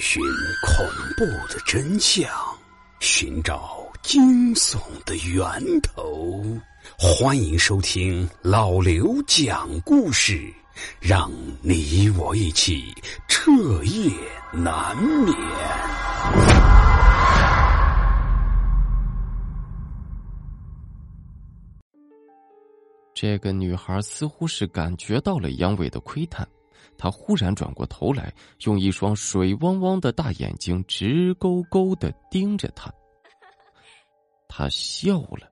寻恐怖的真相，寻找惊悚的源头。欢迎收听老刘讲故事，让你我一起彻夜难眠。这个女孩似乎是感觉到了杨伟的窥探。他忽然转过头来，用一双水汪汪的大眼睛直勾勾的盯着他。他笑了，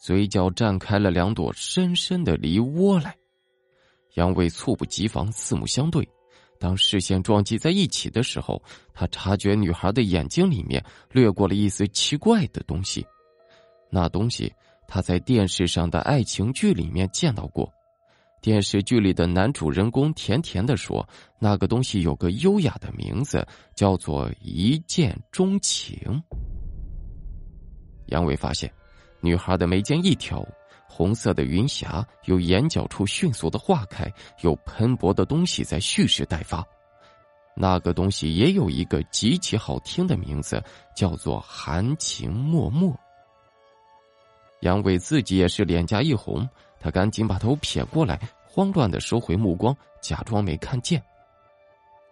嘴角绽开了两朵深深的梨窝来。杨伟猝不及防，四目相对。当视线撞击在一起的时候，他察觉女孩的眼睛里面掠过了一丝奇怪的东西。那东西他在电视上的爱情剧里面见到过。电视剧里的男主人公甜甜的说：“那个东西有个优雅的名字，叫做一见钟情。”杨伟发现，女孩的眉间一挑，红色的云霞由眼角处迅速的化开，有喷薄的东西在蓄势待发。那个东西也有一个极其好听的名字，叫做含情脉脉。杨伟自己也是脸颊一红。他赶紧把头撇过来，慌乱的收回目光，假装没看见。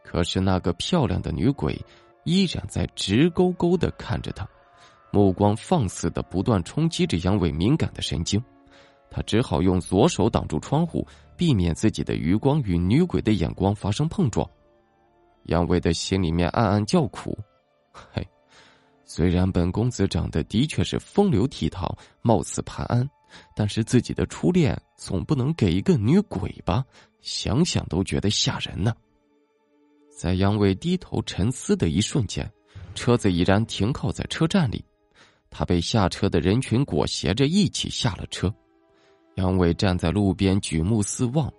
可是那个漂亮的女鬼依然在直勾勾的看着他，目光放肆的不断冲击着杨伟敏感的神经。他只好用左手挡住窗户，避免自己的余光与女鬼的眼光发生碰撞。杨伟的心里面暗暗叫苦：“嘿，虽然本公子长得的确是风流倜傥，貌似潘安。”但是自己的初恋总不能给一个女鬼吧？想想都觉得吓人呢。在杨伟低头沉思的一瞬间，车子已然停靠在车站里，他被下车的人群裹挟着一起下了车。杨伟站在路边举目四望，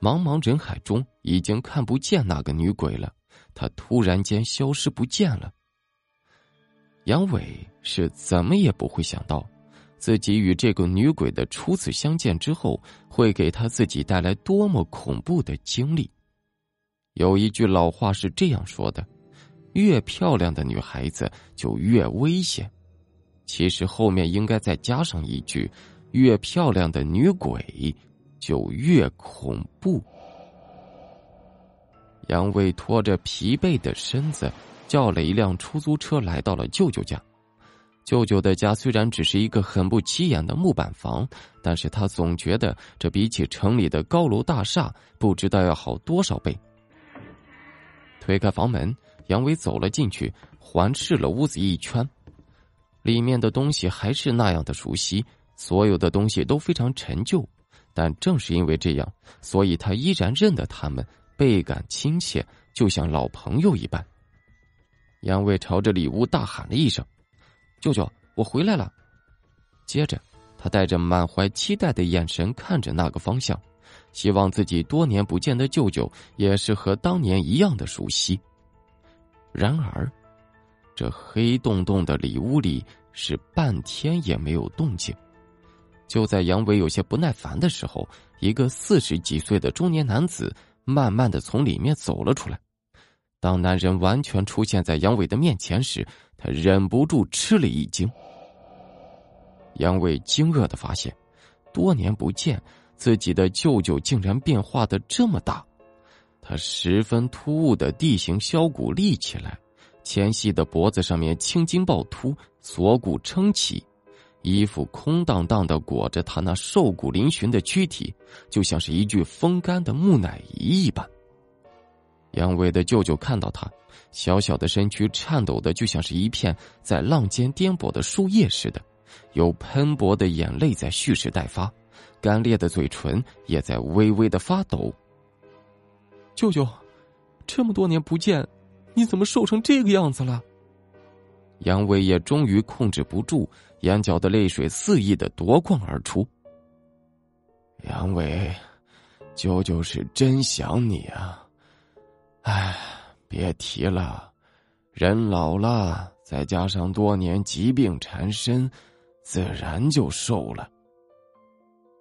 茫茫人海中已经看不见那个女鬼了，她突然间消失不见了。杨伟是怎么也不会想到。自己与这个女鬼的初次相见之后，会给他自己带来多么恐怖的经历？有一句老话是这样说的：“越漂亮的女孩子就越危险。”其实后面应该再加上一句：“越漂亮的女鬼就越恐怖。”杨伟拖着疲惫的身子，叫了一辆出租车，来到了舅舅家。舅舅的家虽然只是一个很不起眼的木板房，但是他总觉得这比起城里的高楼大厦，不知道要好多少倍。推开房门，杨伟走了进去，环视了屋子一圈，里面的东西还是那样的熟悉，所有的东西都非常陈旧，但正是因为这样，所以他依然认得他们，倍感亲切，就像老朋友一般。杨伟朝着里屋大喊了一声。舅舅，我回来了。接着，他带着满怀期待的眼神看着那个方向，希望自己多年不见的舅舅也是和当年一样的熟悉。然而，这黑洞洞的里屋里是半天也没有动静。就在杨伟有些不耐烦的时候，一个四十几岁的中年男子慢慢的从里面走了出来。当男人完全出现在杨伟的面前时，他忍不住吃了一惊。杨伟惊愕的发现，多年不见，自己的舅舅竟然变化的这么大。他十分突兀的地形削骨立起来，纤细的脖子上面青筋暴突，锁骨撑起，衣服空荡荡的裹着他那瘦骨嶙峋的躯体，就像是一具风干的木乃伊一般。杨伟的舅舅看到他，小小的身躯颤抖的，就像是一片在浪尖颠簸的树叶似的，有喷薄的眼泪在蓄势待发，干裂的嘴唇也在微微的发抖。舅舅，这么多年不见，你怎么瘦成这个样子了？杨伟也终于控制不住，眼角的泪水肆意的夺眶而出。杨伟，舅舅是真想你啊。唉，别提了，人老了，再加上多年疾病缠身，自然就瘦了。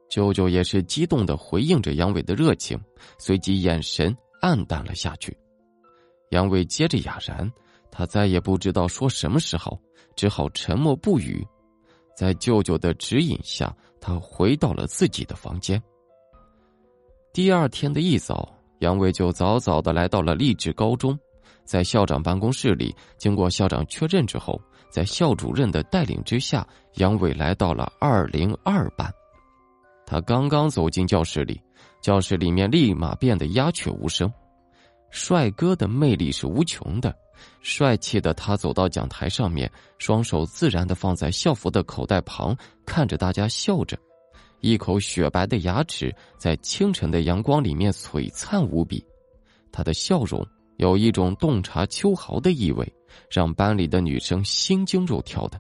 舅舅也是激动的回应着杨伟的热情，随即眼神暗淡了下去。杨伟接着哑然，他再也不知道说什么时候，只好沉默不语。在舅舅的指引下，他回到了自己的房间。第二天的一早，杨伟就早早的来到了励志高中，在校长办公室里，经过校长确认之后，在校主任的带领之下，杨伟来到了二零二班。他刚刚走进教室里，教室里面立马变得鸦雀无声。帅哥的魅力是无穷的，帅气的他走到讲台上面，双手自然的放在校服的口袋旁，看着大家笑着，一口雪白的牙齿在清晨的阳光里面璀璨无比。他的笑容有一种洞察秋毫的意味，让班里的女生心惊肉跳的。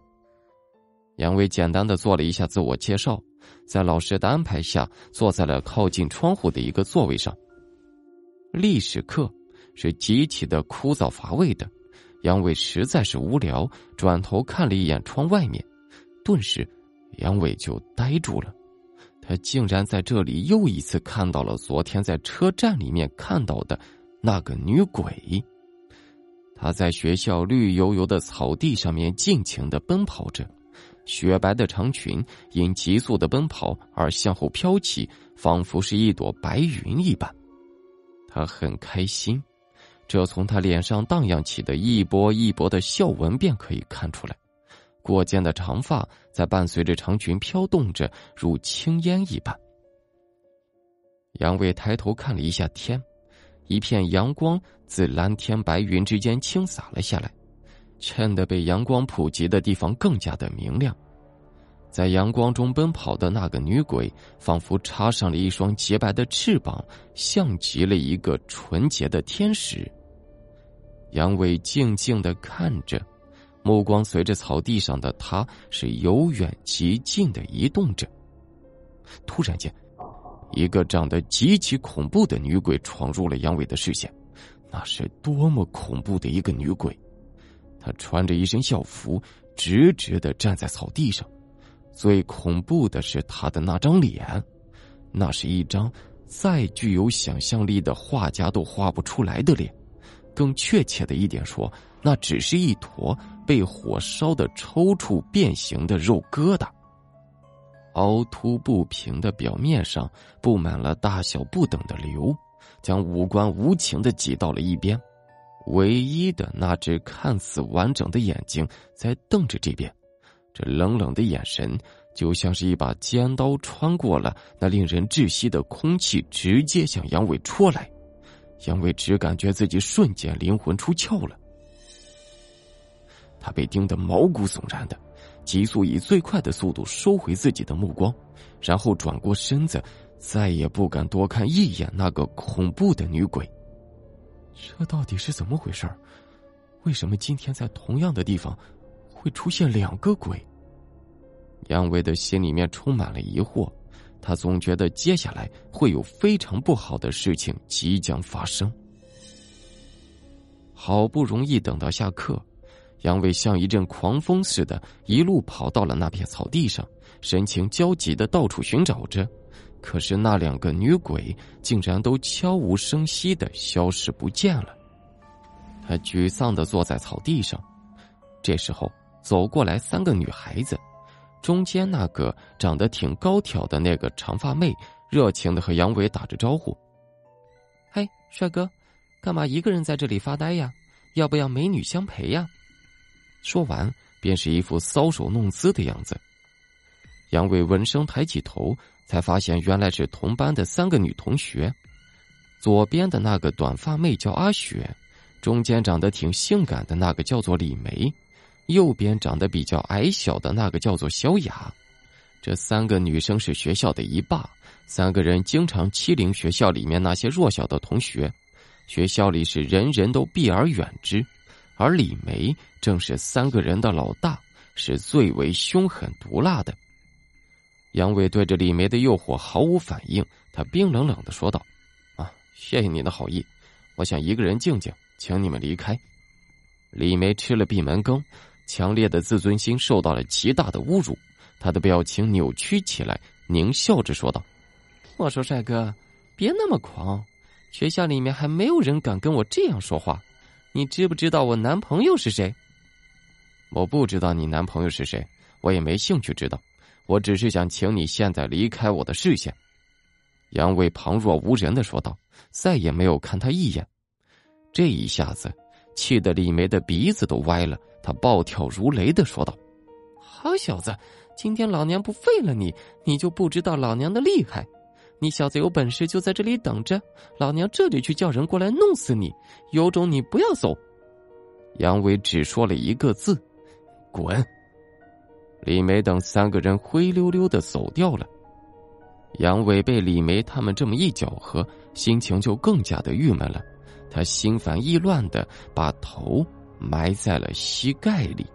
杨伟简单的做了一下自我介绍，在老师的安排下，坐在了靠近窗户的一个座位上。历史课。是极其的枯燥乏味的，杨伟实在是无聊，转头看了一眼窗外面，顿时，杨伟就呆住了。他竟然在这里又一次看到了昨天在车站里面看到的那个女鬼。她在学校绿油油的草地上面尽情的奔跑着，雪白的长裙因急速的奔跑而向后飘起，仿佛是一朵白云一般。他很开心。这从他脸上荡漾起的一波一波的笑纹便可以看出来，过肩的长发在伴随着长裙飘动着，如轻烟一般。杨伟抬头看了一下天，一片阳光自蓝天白云之间倾洒了下来，衬得被阳光普及的地方更加的明亮。在阳光中奔跑的那个女鬼，仿佛插上了一双洁白的翅膀，像极了一个纯洁的天使。杨伟静静的看着，目光随着草地上的他是由远及近的移动着。突然间，一个长得极其恐怖的女鬼闯入了杨伟的视线。那是多么恐怖的一个女鬼！她穿着一身校服，直直的站在草地上。最恐怖的是她的那张脸，那是一张再具有想象力的画家都画不出来的脸。更确切的一点说，那只是一坨被火烧的抽搐变形的肉疙瘩。凹凸不平的表面上布满了大小不等的瘤，将五官无情的挤到了一边。唯一的那只看似完整的眼睛在瞪着这边。这冷冷的眼神，就像是一把尖刀穿过了那令人窒息的空气，直接向杨伟戳来。杨伟只感觉自己瞬间灵魂出窍了，他被盯得毛骨悚然的，急速以最快的速度收回自己的目光，然后转过身子，再也不敢多看一眼那个恐怖的女鬼。这到底是怎么回事为什么今天在同样的地方？会出现两个鬼。杨伟的心里面充满了疑惑，他总觉得接下来会有非常不好的事情即将发生。好不容易等到下课，杨伟像一阵狂风似的，一路跑到了那片草地上，神情焦急的到处寻找着。可是那两个女鬼竟然都悄无声息的消失不见了。他沮丧的坐在草地上，这时候。走过来三个女孩子，中间那个长得挺高挑的那个长发妹，热情的和杨伟打着招呼：“嘿，帅哥，干嘛一个人在这里发呆呀？要不要美女相陪呀？”说完，便是一副搔首弄姿的样子。杨伟闻声抬起头，才发现原来是同班的三个女同学。左边的那个短发妹叫阿雪，中间长得挺性感的那个叫做李梅。右边长得比较矮小的那个叫做小雅，这三个女生是学校的一霸，三个人经常欺凌学校里面那些弱小的同学，学校里是人人都避而远之，而李梅正是三个人的老大，是最为凶狠毒辣的。杨伟对着李梅的诱惑毫无反应，他冰冷冷的说道：“啊，谢谢你的好意，我想一个人静静，请你们离开。”李梅吃了闭门羹。强烈的自尊心受到了极大的侮辱，他的表情扭曲起来，狞笑着说道：“我说帅哥，别那么狂，学校里面还没有人敢跟我这样说话。你知不知道我男朋友是谁？我不知道你男朋友是谁，我也没兴趣知道。我只是想请你现在离开我的视线。”杨伟旁若无人的说道，再也没有看他一眼。这一下子，气得李梅的鼻子都歪了。他暴跳如雷的说道：“好小子，今天老娘不废了你，你就不知道老娘的厉害！你小子有本事就在这里等着，老娘这里去叫人过来弄死你！有种你不要走！”杨伟只说了一个字：“滚！”李梅等三个人灰溜溜的走掉了。杨伟被李梅他们这么一搅和，心情就更加的郁闷了。他心烦意乱的把头埋在了膝盖里。